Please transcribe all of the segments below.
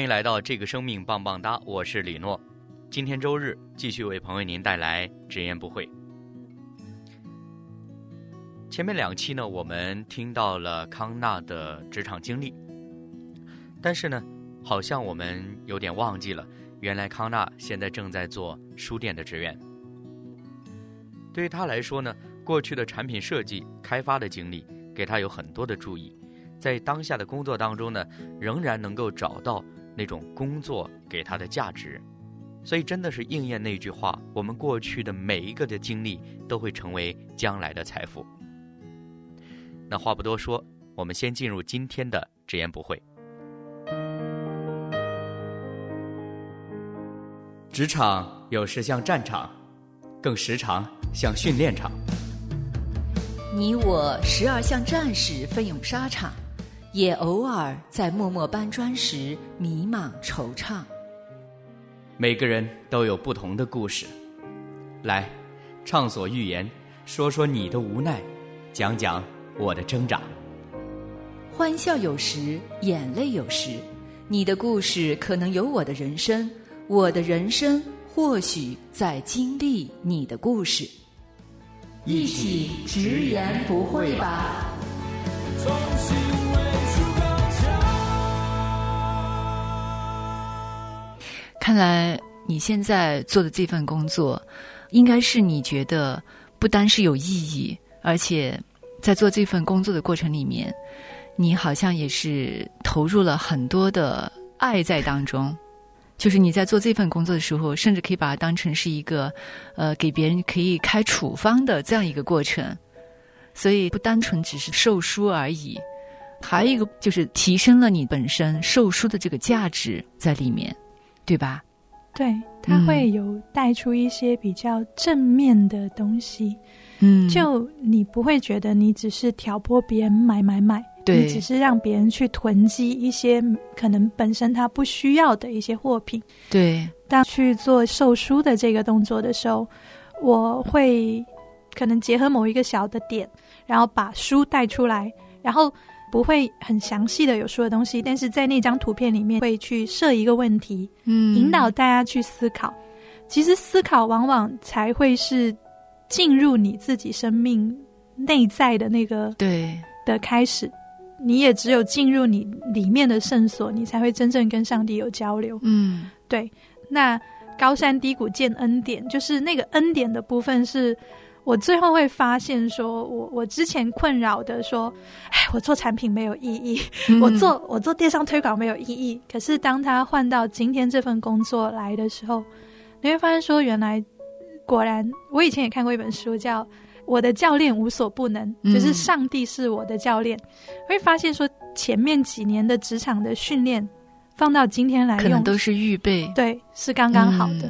欢迎来到这个生命棒棒哒，我是李诺。今天周日，继续为朋友您带来直言不讳。前面两期呢，我们听到了康纳的职场经历，但是呢，好像我们有点忘记了，原来康纳现在正在做书店的职员。对于他来说呢，过去的产品设计开发的经历给他有很多的注意，在当下的工作当中呢，仍然能够找到那种工作给他的价值，所以真的是应验那句话：我们过去的每一个的经历都会成为将来的财富。那话不多说，我们先进入今天的直言不讳。职场有时像战场，更时常像训练场。你我时而像战士奋勇沙场，也偶尔在默默搬砖时迷茫惆怅。每个人都有不同的故事，来，畅所欲言，说说你的无奈，讲讲。我的挣扎，欢笑有时，眼泪有时。你的故事可能有我的人生，我的人生或许在经历你的故事。一起直言不讳吧。看来你现在做的这份工作，应该是你觉得不单是有意义，而且。在做这份工作的过程里面，你好像也是投入了很多的爱在当中。就是你在做这份工作的时候，甚至可以把它当成是一个，呃，给别人可以开处方的这样一个过程。所以不单纯只是售书而已，还有一个就是提升了你本身售书的这个价值在里面，对吧？对，它会有带出一些比较正面的东西。嗯，就你不会觉得你只是挑拨别人买买买，对，你只是让别人去囤积一些可能本身他不需要的一些货品。对，当去做售书的这个动作的时候，我会可能结合某一个小的点，然后把书带出来，然后不会很详细的有说的东西，但是在那张图片里面会去设一个问题，嗯，引导大家去思考。其实思考往往才会是。进入你自己生命内在的那个对的开始，你也只有进入你里面的圣所，你才会真正跟上帝有交流。嗯，对。那高山低谷见恩典，就是那个恩典的部分，是我最后会发现，说我我之前困扰的说，哎，我做产品没有意义，我做我做电商推广没有意义。可是当他换到今天这份工作来的时候，你会发现说，原来。果然，我以前也看过一本书，叫《我的教练无所不能》，就是上帝是我的教练。会发现说，前面几年的职场的训练，放到今天来用，可能都是预备，对，是刚刚好的。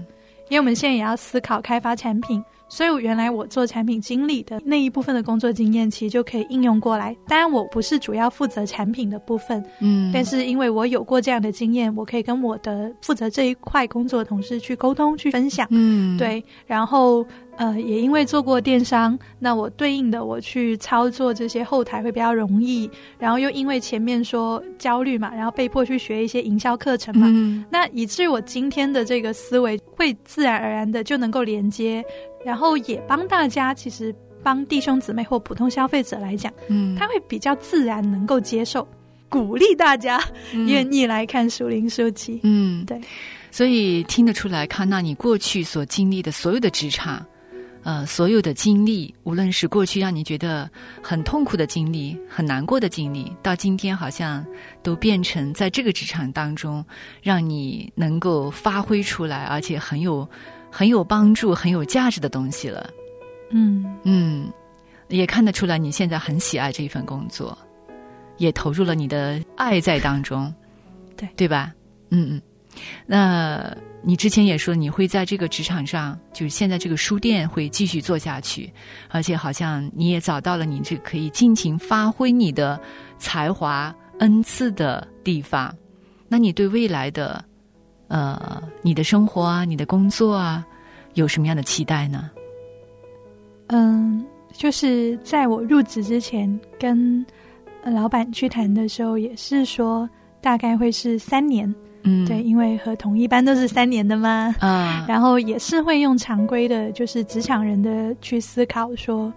因为我们现在也要思考开发产品。所以，原来我做产品经理的那一部分的工作经验，其实就可以应用过来。当然，我不是主要负责产品的部分，嗯，但是因为我有过这样的经验，我可以跟我的负责这一块工作的同事去沟通、去分享，嗯，对。然后，呃，也因为做过电商，那我对应的我去操作这些后台会比较容易。然后又因为前面说焦虑嘛，然后被迫去学一些营销课程嘛，嗯，那以至于我今天的这个思维会自然而然的就能够连接。然后也帮大家，其实帮弟兄姊妹或普通消费者来讲，嗯，他会比较自然能够接受，鼓励大家愿意来看属灵书籍，嗯，对。所以听得出来，康纳你过去所经历的所有的职场，呃，所有的经历，无论是过去让你觉得很痛苦的经历、很难过的经历，到今天好像都变成在这个职场当中，让你能够发挥出来，而且很有。很有帮助、很有价值的东西了，嗯嗯，也看得出来你现在很喜爱这一份工作，也投入了你的爱在当中，对对吧？嗯嗯，那你之前也说你会在这个职场上，就是现在这个书店会继续做下去，而且好像你也找到了你这可以尽情发挥你的才华恩赐的地方。那你对未来的呃你的生活啊，你的工作啊，有什么样的期待呢？嗯，就是在我入职之前，跟老板去谈的时候，也是说大概会是三年，嗯，对，因为合同一般都是三年的嘛。啊，然后也是会用常规的，就是职场人的去思考说，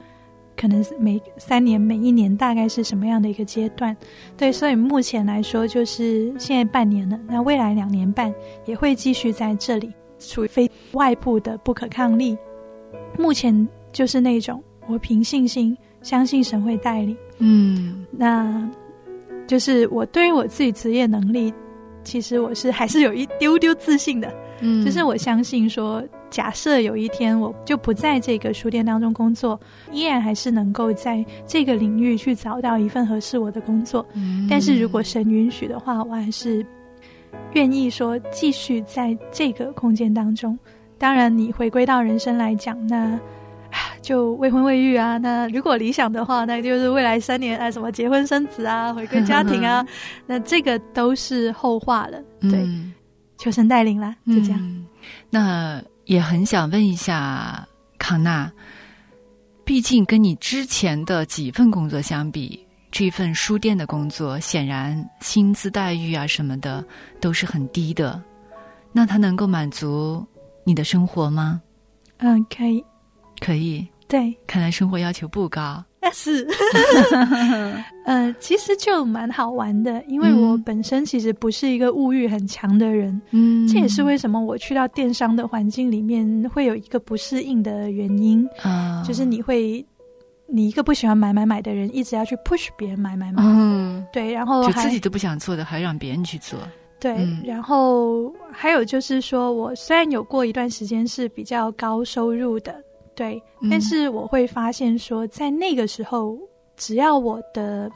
可能是每三年每一年大概是什么样的一个阶段。对，所以目前来说就是现在半年了，那未来两年半也会继续在这里，处于非外部的不可抗力。目前就是那种我凭信心相信神会带领，嗯那就是我对于我自己职业能力，其实我是还是有一丢丢自信的。嗯，就是我相信说，假设有一天我就不在这个书店当中工作，依然还是能够在这个领域去找到一份合适我的工作。嗯，但是如果神允许的话，我还是愿意说继续在这个空间当中。当然，你回归到人生来讲，那啊就未婚未育啊。那如果理想的话，那就是未来三年啊，什么结婚生子啊，回归家庭啊，那这个都是后话了。对，嗯求神带领啦，就这样。嗯那也很想问一下康纳，毕竟跟你之前的几份工作相比，这份书店的工作显然薪资待遇啊什么的都是很低的。那它能够满足你的生活吗？嗯，可以，可以，对，看来生活要求不高。但 是，呃，其实就蛮好玩的，因为我嗯。本身其实不是一个物欲很强的人，嗯这也是为什么我去到电商的环境里面会有一个不适应的原因，啊，就是你会，你一个不喜欢买买买的人，一直要去 push 别人买买买，嗯，对，然后就自己都不想做的，还让别人去做。对，嗯然后还有就是说，我虽然有过一段时间是比较高收入的，对，嗯但是我会发现说，在那个时候，只要我的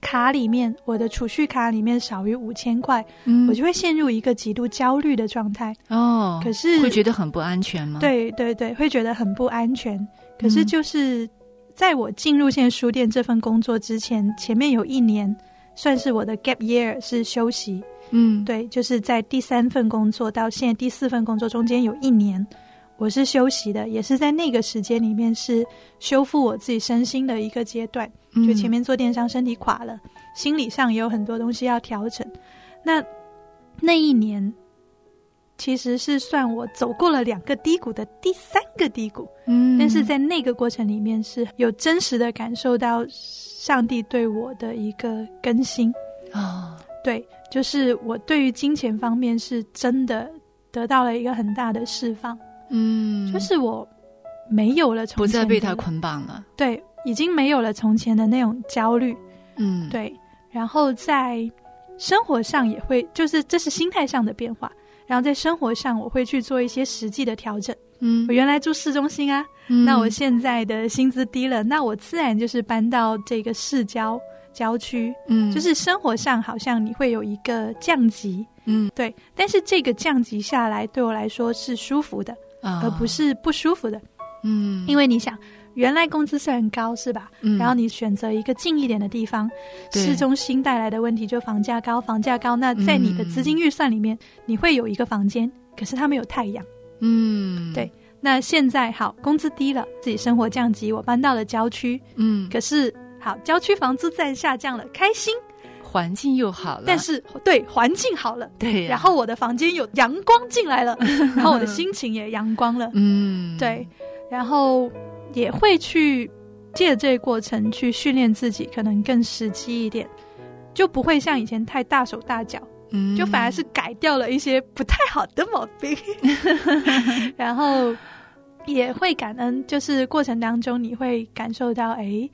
卡里面，我的储蓄卡里面少于五千块，嗯我就会陷入一个极度焦虑的状态。哦，可是会觉得很不安全吗？，对对对，会觉得很不安全。可是嗯就是在我进入现在书店这份工作之前，前面有一年算是我的 gap year，是休息。嗯，对，就是在第三份工作到现在第四份工作中间有一年，我是休息的，也是在那个时间里面是修复我自己身心的一个阶段。嗯就前面做电商，身体垮了，心理上也有很多东西要调整。那那一年其实是算我走过了两个低谷的第三个低谷，嗯，但是在那个过程里面是有真实的感受到上帝对我的一个更新。哦，对，就是我对于金钱方面是真的得到了一个很大的释放，嗯，就是我没有了从不再被他捆绑了。对，已经没有了从前的那种焦虑，嗯，，对，然后在生活上也会，就是这是心态上的变化，然后在生活上我会去做一些实际的调整。嗯。我，原来住市中心啊，嗯。那我现在的薪资低了，那我自然就是搬到这个市郊郊区，嗯，就是生活上好像你会有一个降级，嗯。对，但是这个降级下来对我来说是舒服的，啊，而不是不舒服的，嗯，因为你想，原来工资虽然高是吧？嗯。然后你选择一个近一点的地方，市中心带来的问题就房价高，房价高，那在你的资金预算里面，你会有一个房间，可是它没有太阳。嗯，对那现在好，工资低了，自己生活降级，我搬到了郊区，嗯，可是好，郊区房租在下降了，开心，环境又好了，但是对环境好了。对呀，然后我的房间有阳光进来了，然后我的心情也阳光了，嗯，对，然后也会去借着这个过程去训练自己，可能更实际一点，就不会像以前太大手大脚，嗯，就反而是改掉了一些不太好的毛病，然后也会感恩，就是过程当中你会感受到，哎，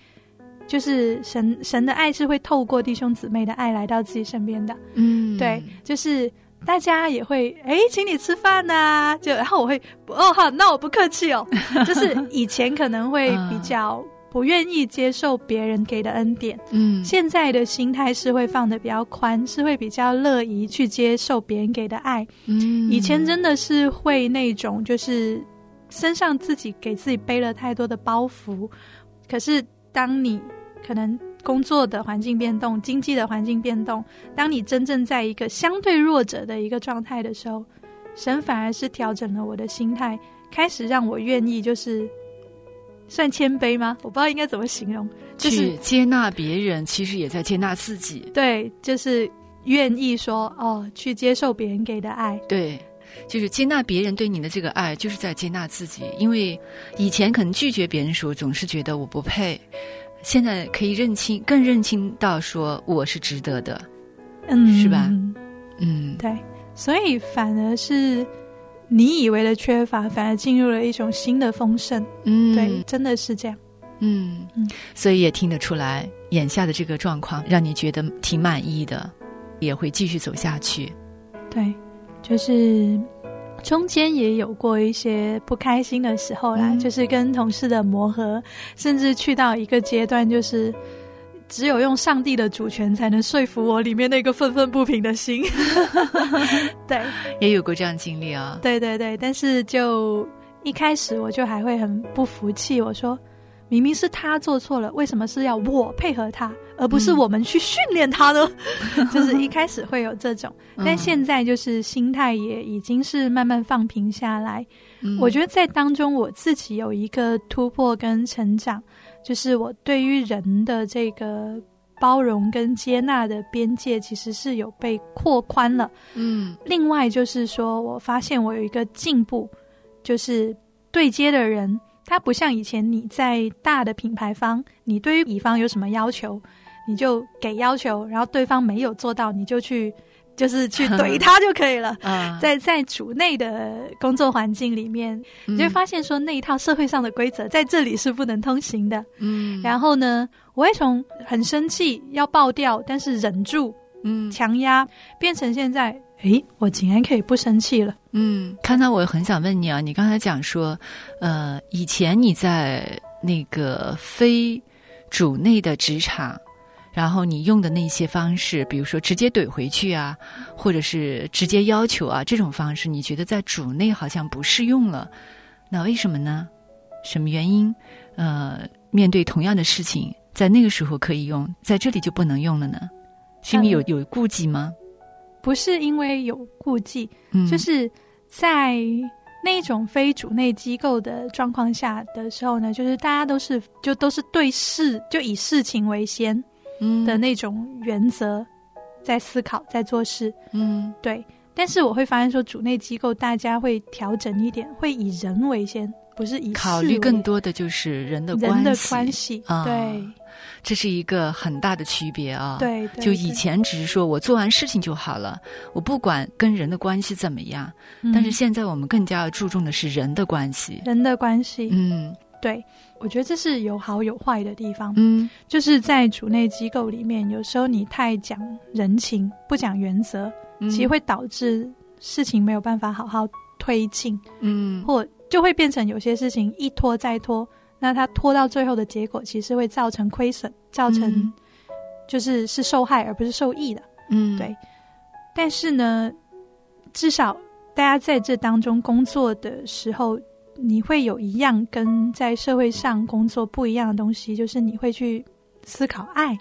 就是神神的爱是会透过弟兄姊妹的爱来到自己身边的，嗯，对，就是大家也会哎，请你吃饭呐、就然后我会哦好，那我不客气哦，就是以前可能会比较不愿意接受别人给的恩典。嗯，现在的心态是会放的比较宽，是会比较乐意去接受别人给的爱。嗯以前真的是会那种，就是身上自己给自己背了太多的包袱。可是当你可能工作的环境变动、经济的环境变动，当你真正在一个相对弱者的一个状态的时候，神反而是调整了我的心态，开始让我愿意就是算谦卑吗？我不知道应该怎么形容，就是接纳别人，其实也在接纳自己。对，就是愿意说哦，去接受别人给的爱。对，就是接纳别人对你的这个爱，就是在接纳自己。因为以前可能拒绝别人的时候，总是觉得我不配，现在可以认清，更认清到说我是值得的。嗯，是吧嗯，对，所以反而是你以为的缺乏，反而进入了一种新的丰盛。嗯，对，真的是这样。嗯嗯所以也听得出来，眼下的这个状况让你觉得挺满意的，也会继续走下去。对，就是中间也有过一些不开心的时候啦，嗯就是跟同事的磨合，甚至去到一个阶段，就是只有用上帝的主权才能说服我里面那个愤愤不平的心。对，也有过这样经历啊。对对对，但是就一开始我就还会很不服气，我说明明是他做错了，为什么是要我配合他，而不是嗯我们去训练他呢？就是一开始会有这种，但嗯现在就是心态也已经是慢慢放平下来。嗯我觉得在当中我自己有一个突破跟成长，就是我对于人的这个。包容跟接纳的边界其实是有被扩宽了，嗯另外就是说，我发现我有一个进步，就是对接的人，他不像以前你在大的品牌方，你对于乙方有什么要求，你就给要求，然后对方没有做到，你就去就是去怼 他就可以了。啊，在在组内的工作环境里面，你就会发现说那一套社会上的规则在这里是不能通行的。嗯，然后呢，我会从很生气要爆掉，但是忍住嗯强压，变成现在，诶，我竟然可以不生气了。嗯，康娜，我很想问你啊，你刚才讲说，呃，以前你在那个非主内的职场，然后你用的那些方式，比如说直接怼回去啊，或者是直接要求啊，这种方式，你觉得在主内好像不适用了，那为什么呢？什么原因？呃，面对同样的事情，在那个时候可以用，在这里就不能用了呢？心里有嗯有顾忌吗？不是因为有顾忌，嗯，就是在那种非主内机构的状况下的时候呢，就是大家都是就都是对事就以事情为先嗯。的那种原则在思考，在做事。嗯。对，但是我会发现说，主内机构大家会调整一点，会以人为先，不是以考虑更多的就是人的人的系，关系。啊对这是一个很大的区别啊。，对对，就以，前只是说我做完事情就好了，我不管跟人的关系怎么样，嗯但是现在我们更加要注重的是人的关系。人的关系，嗯对我觉得这是有好有坏的地方。嗯就是在主内机构里面，有时候你太讲人情，不讲原则，嗯，其实会导致事情没有办法好好推进，嗯或就会变成有些事情一拖再拖，那它拖到最后的结果，其实会造成亏损，造成嗯。就是是受害而不是受益的。嗯。对。但是呢，至少大家在这当中工作的时候，你会有一样跟在社会上工作不一样的东西，就是你会去思考爱，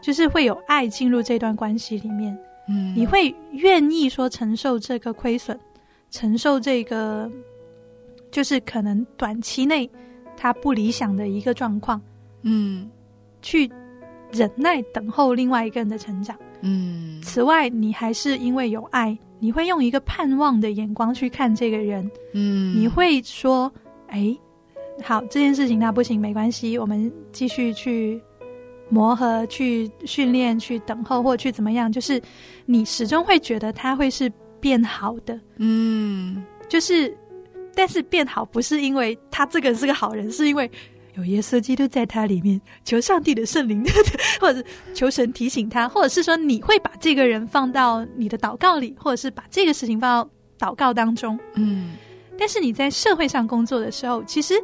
就是会有爱进入这段关系里面，嗯。你会愿意说承受这个亏损，承受这个就是可能短期内他不理想的一个状况，嗯去忍耐等候另外一个人的成长。嗯此外，你还是因为有爱，你会用一个盼望的眼光去看这个人，嗯，你会说：“哎，好，这件事情那不行，没关系，我们继续去磨合、去训练、去等候，或去怎么样。”就是你始终会觉得他会是变好的，嗯就是，但是变好不是因为他这个人是个好人，是因为。有耶稣基督在他里面，求上帝的圣灵，或者求神提醒他，或者是说你会把这个人放到你的祷告里，或者是把这个事情放到祷告当中。嗯但是你在社会上工作的时候，其实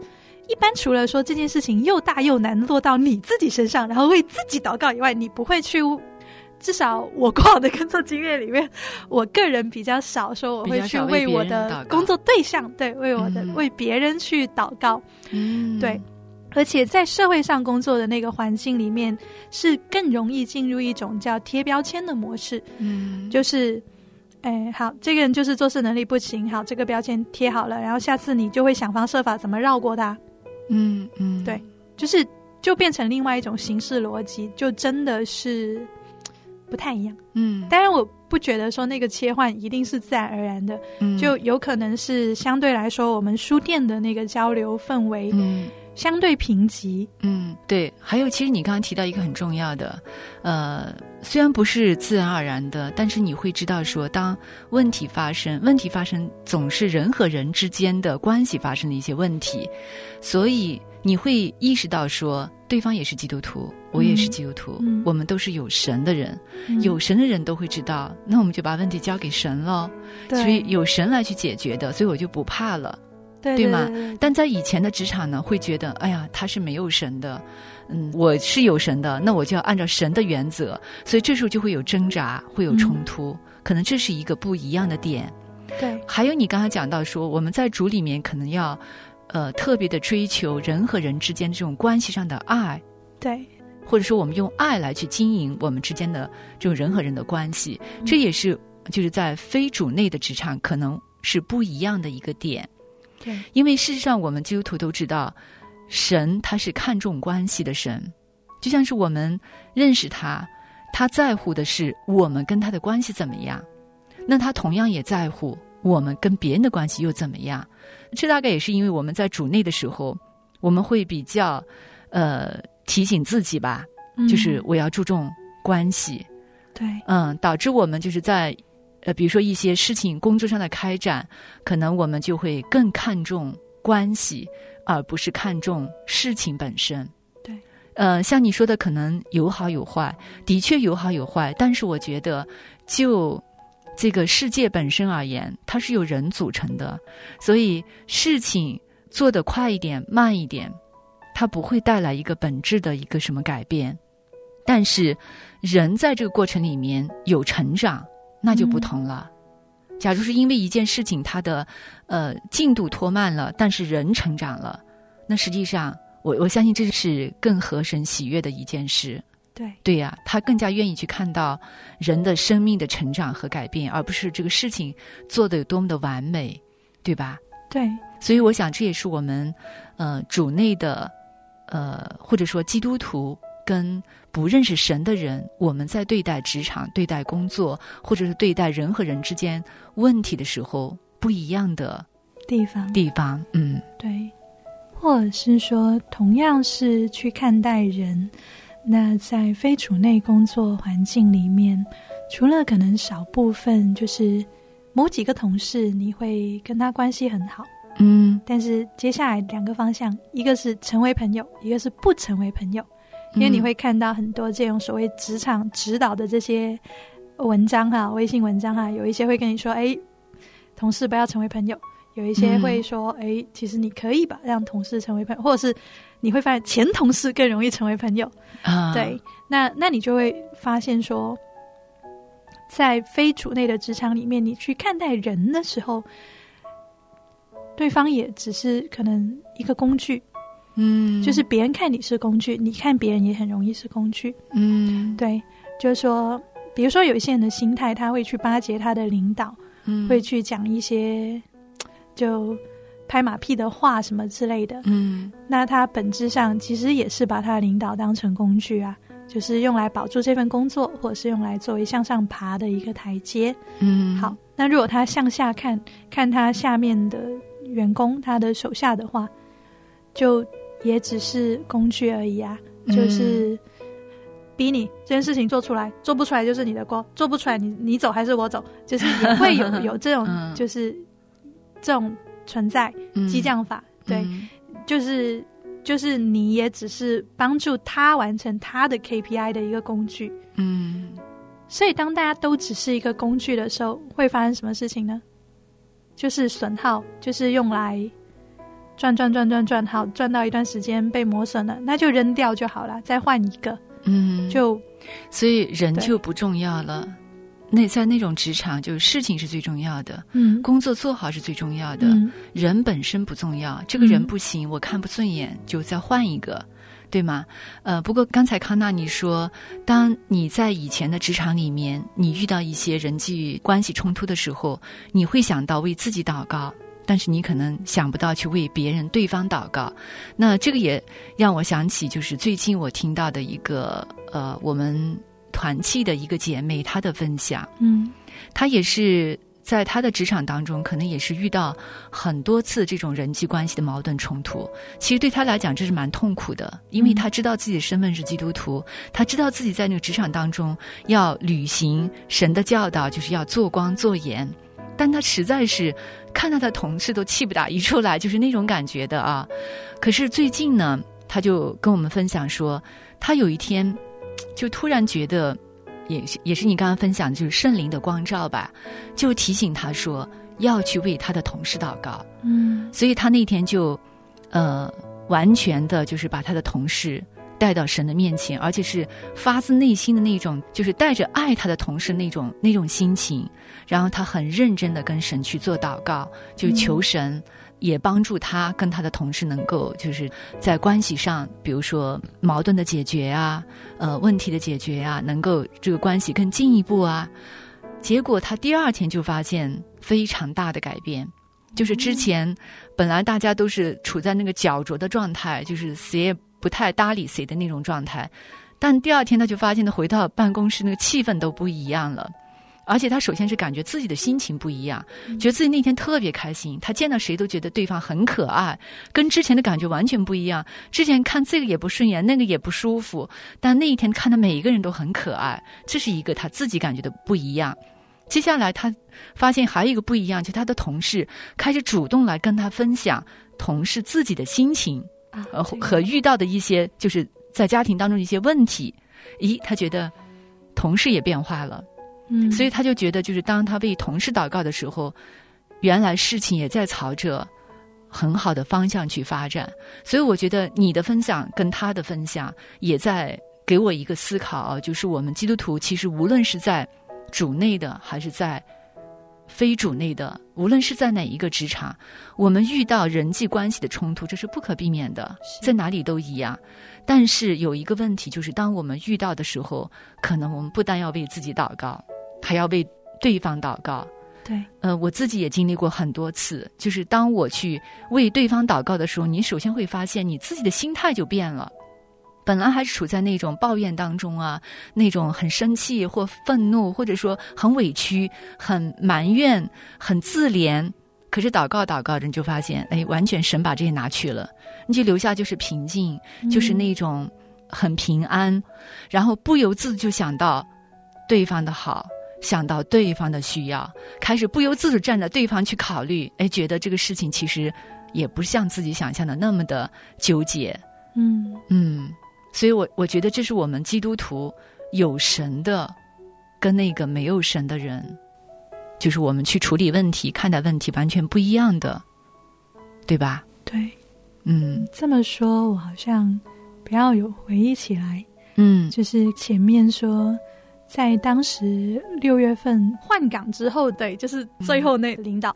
一般除了说这件事情又大又难落到你自己身上，然后为自己祷告以外，你不会去。至少我过往的工作经验里面，我个人比较少说我会去为我的工作对象，对为我的为别人去祷告。嗯，对。而且在社会上工作的那个环境里面，是更容易进入一种叫贴标签的模式。嗯，就是，哎，好，这个人就是做事能力不行，好，这个标签贴好了，然后下次你就会想方设法怎么绕过他。嗯嗯，对，就是就变成另外一种形式逻辑，就真的是不太一样。嗯，当然我不觉得说那个切换一定是自然而然的，嗯就有可能是相对来说我们书店的那个交流氛围。嗯。相对贫瘠，嗯，对。还有，其实你刚刚提到一个很重要的，呃，虽然不是自然而然的，但是你会知道说，当问题发生，问题发生总是人和人之间的关系发生的一些问题，所以你会意识到说，对方也是基督徒，我也是基督徒，我们都是有神的人，有神的人都会知道，那我们就把问题交给神了，所以有神来去解决的，所以我就不怕了。对吗？但在以前的职场呢，会觉得，哎呀，他是没有神的，嗯，我是有神的，那我就要按照神的原则，所以这时候就会有挣扎，会有冲突，可能这是一个不一样的点。对，还有你刚才讲到说，我们在主里面可能要，呃，特别的追求人和人之间这种关系上的爱，对，或者说我们用爱来去经营我们之间的这种人和人的关系，这也是就是在非主内的职场可能是不一样的一个点。对，因为事实上，我们基督徒都知道，神他是看重关系的神，就像是我们认识他，他在乎的是我们跟他的关系怎么样，那他同样也在乎我们跟别人的关系又怎么样。这大概也是因为我们在主内的时候，我们会比较呃提醒自己吧，就是我要注重关系。对，嗯，导致我们就是在。呃，比如说一些事情工作上的开展，可能我们就会更看重关系，而不是看重事情本身。对，呃，像你说的，可能有好有坏，的确有好有坏。但是我觉得，就这个世界本身而言，它是由人组成的，所以事情做得快一点、慢一点，它不会带来一个本质的一个什么改变。但是，人在这个过程里面有成长。那就不同了。假如是因为一件事情，它的呃进度拖慢了，但是人成长了，那实际上我我相信这是更合神喜悦的一件事。对对呀，他更加愿意去看到人的生命的成长和改变，而不是这个事情做的有多么的完美，对吧？对。所以我想这也是我们呃主内的呃或者说基督徒。跟不认识神的人，我们在对待职场、对待工作，或者是对待人和人之间问题的时候，不一样的地方。地方，嗯，对，或者是说，同样是去看待人，那在非主内工作环境里面，除了可能少部分，就是某几个同事，你会跟他关系很好，嗯，但是接下来两个方向，一个是成为朋友，一个是不成为朋友。因为你会看到很多这种所谓职场指导的这些文章哈，微信文章哈，有一些会跟你说，哎，同事不要成为朋友；有一些会说，哎，其实你可以吧，让同事成为朋友，或者是你会发现前同事更容易成为朋友啊。对，那那你就会发现说，在非主内的职场里面，你去看待人的时候，对方也只是可能一个工具。嗯，就是别人看你是工具，你看别人也很容易是工具。嗯，对，就是说，比如说有一些人的心态，他会去巴结他的领导，嗯，会去讲一些就拍马屁的话什么之类的。嗯，那他本质上其实也是把他的领导当成工具啊，就是用来保住这份工作，或者是用来作为向上爬的一个台阶。嗯，好，那如果他向下看看他下面的员工，他的手下的话，就。也只是工具而已啊，就是逼你这件事情做出来，做不出来就是你的锅，做不出来你你走还是我走，就是也会有 有这种就是这种存在激将法，对，就是就是你也只是帮助他完成他的 KPI 的一个工具，嗯，所以当大家都只是一个工具的时候，会发生什么事情呢？就是损耗，就是用来。转转转转转，好转到一段时间被磨损了，那就扔掉就好了，再换一个。嗯，就所以人就不重要了。那在那种职场，就是事情是最重要的，嗯工作做好是最重要的，嗯人本身不重要。这个人嗯不行，我看不顺眼，就再换一个，对吗？呃，不过刚才康纳你说，当你在以前的职场里面，你遇到一些人际关系冲突的时候，你会想到为自己祷告。但是你可能想不到去为别人、对方祷告，那这个也让我想起，就是最近我听到的一个呃，我们团契的一个姐妹她的分享，嗯她也是在他的职场当中，可能也是遇到很多次这种人际关系的矛盾冲突。其实对他来讲，这是蛮痛苦的，因为他知道自己的身份是基督徒，他知道自己在那个职场当中要履行神的教导，就是要做光做盐。但他实在是看到他同事都气不打一处来，就是那种感觉的啊。可是最近呢，他就跟我们分享说，他有一天就突然觉得，也是也是你刚刚分享，就是圣灵的光照吧，就提醒他说要去为他的同事祷告。嗯所以他那天就，呃，完全的就是把他的同事带到神的面前，而且是发自内心的那种，就是带着爱他的同事那种那种心情，然后他很认真的跟神去做祷告，就求神。也帮助他跟他的同事能够就是在关系上，比如说矛盾的解决啊，呃，问题的解决啊，能够这个关系更进一步啊。结果他第二天就发现非常大的改变，就是之前本来大家都是处在那个焦灼的状态，就是谁也不太搭理谁的那种状态，但第二天他就发现，他回到办公室那个气氛都不一样了。而且他首先是感觉自己的心情不一样，觉得自己那天特别开心。他见到谁都觉得对方很可爱，跟之前的感觉完全不一样。之前看这个也不顺眼，那个也不舒服，但那一天看到每一个人都很可爱，这是一个他自己感觉的不一样。接下来他发现还有一个不一样，就他的同事开始主动来跟他分享同事自己的心情，和遇到的一些就是在家庭当中的一些问题。咦，他觉得同事也变化了。嗯，所以他就觉得，就是当他为同事祷告的时候，原来事情也在朝着很好的方向去发展。所以我觉得你的分享跟他的分享也在给我一个思考啊，就是我们基督徒其实无论是在主内的还是在非主内的，无论是在哪一个职场，我们遇到人际关系的冲突，这是不可避免的，在哪里都一样。但是有一个问题，就是当我们遇到的时候，可能我们不但要为自己祷告，还要为对方祷告。对，呃，我自己也经历过很多次，就是当我去为对方祷告的时候，你首先会发现你自己的心态就变了。本来还是处在那种抱怨当中啊，那种很生气或愤怒，或者说很委屈、很埋怨、很自怜。可是祷告祷告着，你就发现，哎，完全神把这些拿去了，你就留下就是平静，就是那种很平安，然后不由自主就想到对方的好，想到对方的需要，开始不由自主站在对方去考虑，哎，觉得这个事情其实也不像自己想象的那么的纠结，嗯。嗯，所以我我觉得这是我们基督徒有神的，跟那个没有神的人，就是我们去处理问题、看待问题完全不一样的，对吧？对，嗯。这么说，我好像不要有回忆起来，嗯。就是前面说，在当时六月份换岗之后，对，就是最后那领导，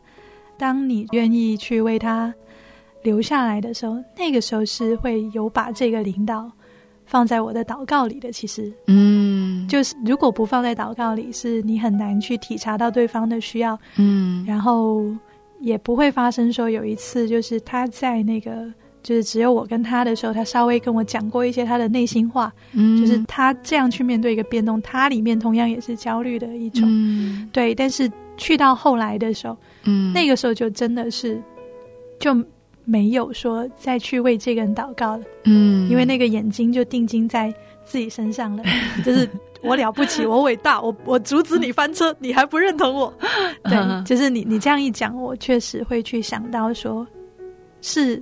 当你愿意去为他留下来的时候，那个时候是会有把这个领导放在我的祷告里的。其实嗯，就是如果不放在祷告里，是你很难去体察到对方的需要，嗯然后也不会发生说有一次就是他在那个。就是只有我跟他的时候，他稍微跟我讲过一些他的内心话，嗯，就是他这样去面对一个变动，他里面同样也是焦虑的一种。嗯对，但是去到后来的时候，嗯那个时候就真的是就没有说再去为这个人祷告了，嗯，因为那个眼睛就定睛在自己身上了，就是我了不起，我伟大，我我阻止你翻车，你还不认同我？对，嗯就是你你这样一讲，我确实会去想到说，是。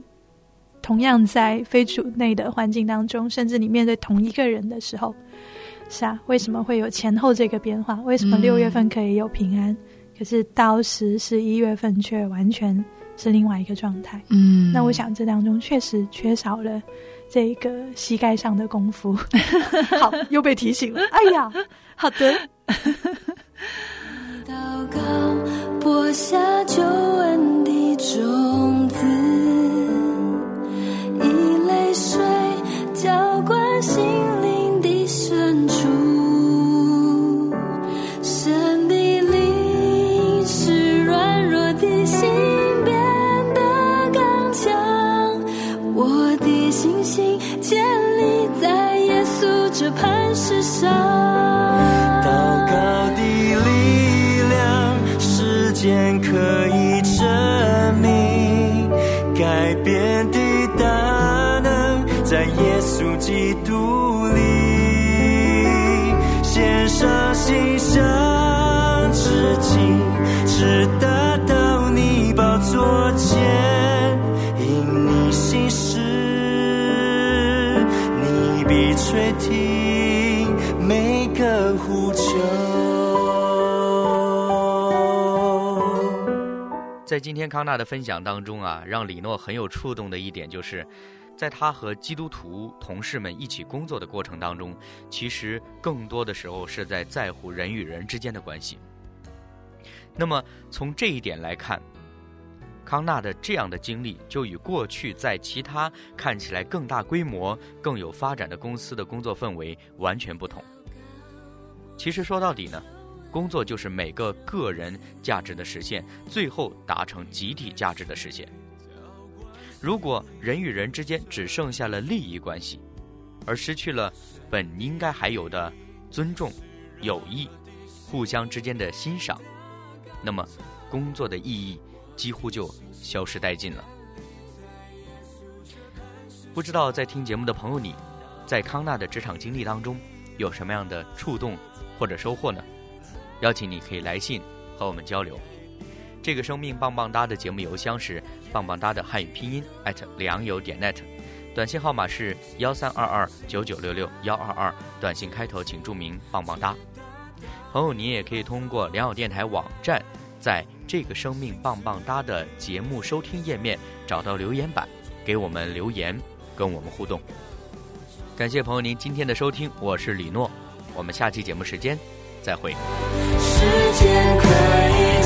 同样在非主内的环境当中，甚至你面对同一个人的时候，是啊，为什么会有前后这个变化？为什么嗯六月份可以有平安，可是到十十一月份却完全是另外一个状态。嗯，那我想这当中确实缺少了这个膝盖上的功夫。好，又被提醒了。哎呀，好的。祷告，播下救恩的种耶稣基督里，献上心上致敬，直达到你宝座前，因你心事，你必垂听每个呼求。在今天康纳的分享当中啊，让李诺很有触动的一点就是，在他和基督徒同事们一起工作的过程当中，其实更多的时候是在在乎人与人之间的关系。那么从这一点来看，康纳的这样的经历就与过去在其他看起来更大规模、更有发展的公司的工作氛围完全不同。其实说到底呢，工作就是每个个人价值的实现，最后达成集体价值的实现。如果人与人之间只剩下了利益关系，而失去了本应该还有的尊重、友谊、互相之间的欣赏，那么工作的意义几乎就消失殆尽了。不知道在听节目的朋友你，在康纳的职场经历当中有什么样的触动或者收获呢？邀请你可以来信和我们交流。这个生命棒棒哒的节目邮箱是棒棒哒的汉语拼音 at 良友点 net，短信号码是幺三二二九九六六幺二二，短信开头请注明棒棒哒。朋友，你也可以通过良友电台网站，在这个生命棒棒哒的节目收听页面找到留言板，给我们留言，跟我们互动。感谢朋友您今天的收听，我是李诺，我们下期节目时间再会。时间可以